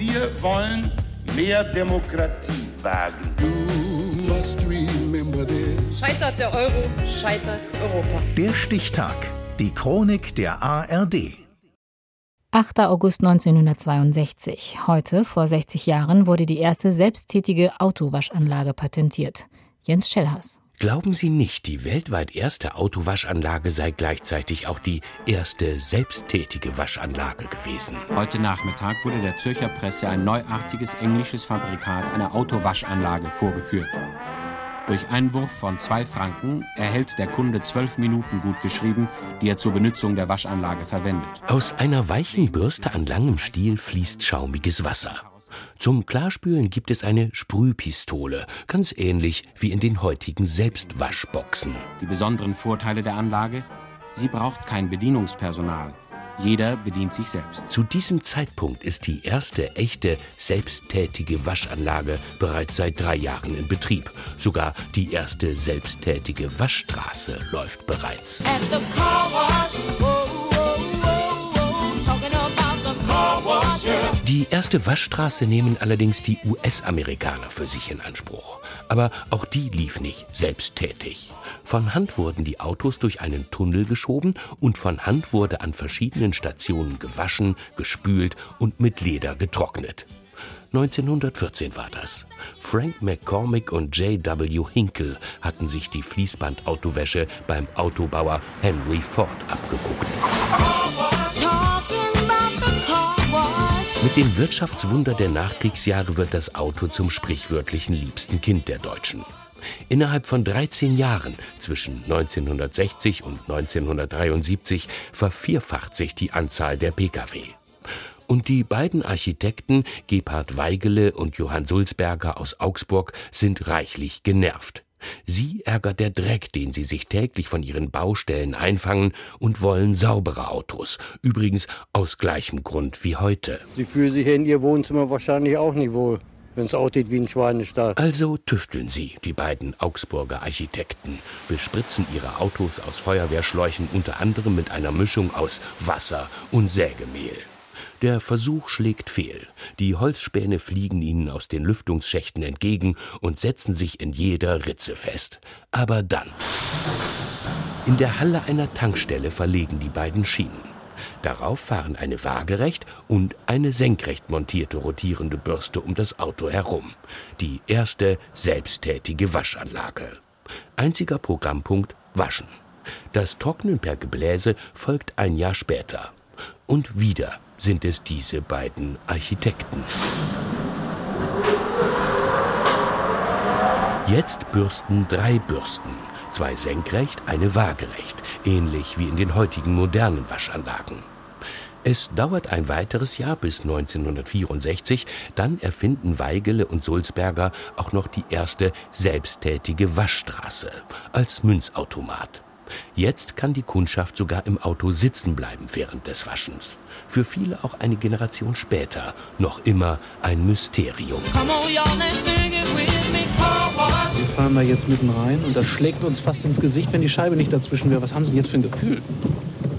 Wir wollen mehr Demokratie wagen. Scheitert der Euro, scheitert Europa. Der Stichtag. Die Chronik der ARD. 8. August 1962. Heute, vor 60 Jahren, wurde die erste selbsttätige Autowaschanlage patentiert. Jens Schellhaas. Glauben Sie nicht, die weltweit erste Autowaschanlage sei gleichzeitig auch die erste selbsttätige Waschanlage gewesen? Heute Nachmittag wurde der Zürcher Presse ein neuartiges englisches Fabrikat einer Autowaschanlage vorgeführt. Durch Einwurf von zwei Franken erhält der Kunde zwölf Minuten gut geschrieben, die er zur Benutzung der Waschanlage verwendet. Aus einer weichen Bürste an langem Stiel fließt schaumiges Wasser. Zum Klarspülen gibt es eine Sprühpistole, ganz ähnlich wie in den heutigen Selbstwaschboxen. Die besonderen Vorteile der Anlage? Sie braucht kein Bedienungspersonal. Jeder bedient sich selbst. Zu diesem Zeitpunkt ist die erste echte selbsttätige Waschanlage bereits seit drei Jahren in Betrieb. Sogar die erste selbsttätige Waschstraße läuft bereits. Die erste Waschstraße nehmen allerdings die US-Amerikaner für sich in Anspruch. Aber auch die lief nicht selbsttätig. Von Hand wurden die Autos durch einen Tunnel geschoben und von Hand wurde an verschiedenen Stationen gewaschen, gespült und mit Leder getrocknet. 1914 war das. Frank McCormick und J.W. Hinkle hatten sich die Fließbandautowäsche beim Autobauer Henry Ford abgeguckt. Mit dem Wirtschaftswunder der Nachkriegsjahre wird das Auto zum sprichwörtlichen liebsten Kind der Deutschen. Innerhalb von 13 Jahren, zwischen 1960 und 1973, vervierfacht sich die Anzahl der Pkw. Und die beiden Architekten Gebhard Weigele und Johann Sulzberger aus Augsburg sind reichlich genervt. Sie ärgert der Dreck, den sie sich täglich von ihren Baustellen einfangen und wollen saubere Autos. Übrigens aus gleichem Grund wie heute. Sie fühlen sich in Ihr Wohnzimmer wahrscheinlich auch nicht wohl, wenn es aussieht wie ein Schweinestall. Also tüfteln sie, die beiden Augsburger Architekten, bespritzen ihre Autos aus Feuerwehrschläuchen unter anderem mit einer Mischung aus Wasser und Sägemehl. Der Versuch schlägt fehl. Die Holzspäne fliegen ihnen aus den Lüftungsschächten entgegen und setzen sich in jeder Ritze fest. Aber dann. In der Halle einer Tankstelle verlegen die beiden Schienen. Darauf fahren eine waagerecht und eine senkrecht montierte rotierende Bürste um das Auto herum. Die erste selbsttätige Waschanlage. Einziger Programmpunkt Waschen. Das Trocknen per Gebläse folgt ein Jahr später. Und wieder sind es diese beiden Architekten. Jetzt bürsten drei Bürsten, zwei senkrecht, eine waagerecht, ähnlich wie in den heutigen modernen Waschanlagen. Es dauert ein weiteres Jahr bis 1964, dann erfinden Weigele und Sulzberger auch noch die erste selbsttätige Waschstraße als Münzautomat. Jetzt kann die Kundschaft sogar im Auto sitzen bleiben während des Waschens. Für viele auch eine Generation später noch immer ein Mysterium. Wir fahren da jetzt mitten rein und das schlägt uns fast ins Gesicht, wenn die Scheibe nicht dazwischen wäre. Was haben Sie denn jetzt für ein Gefühl?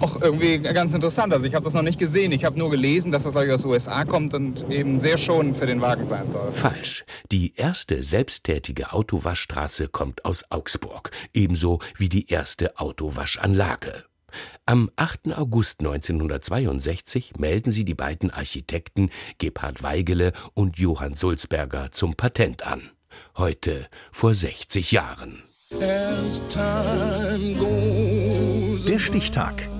Auch irgendwie ganz interessant. Also ich habe das noch nicht gesehen. Ich habe nur gelesen, dass das gleich aus den USA kommt und eben sehr schonend für den Wagen sein soll. Falsch. Die erste selbsttätige Autowaschstraße kommt aus Augsburg, ebenso wie die erste Autowaschanlage. Am 8. August 1962 melden sie die beiden Architekten Gebhard Weigele und Johann Sulzberger zum Patent an. Heute vor 60 Jahren. Der Stichtag.